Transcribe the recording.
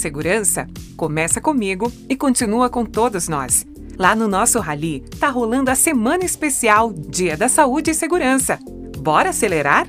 Segurança começa comigo e continua com todos nós. Lá no nosso Rally tá rolando a semana especial Dia da Saúde e Segurança. Bora acelerar?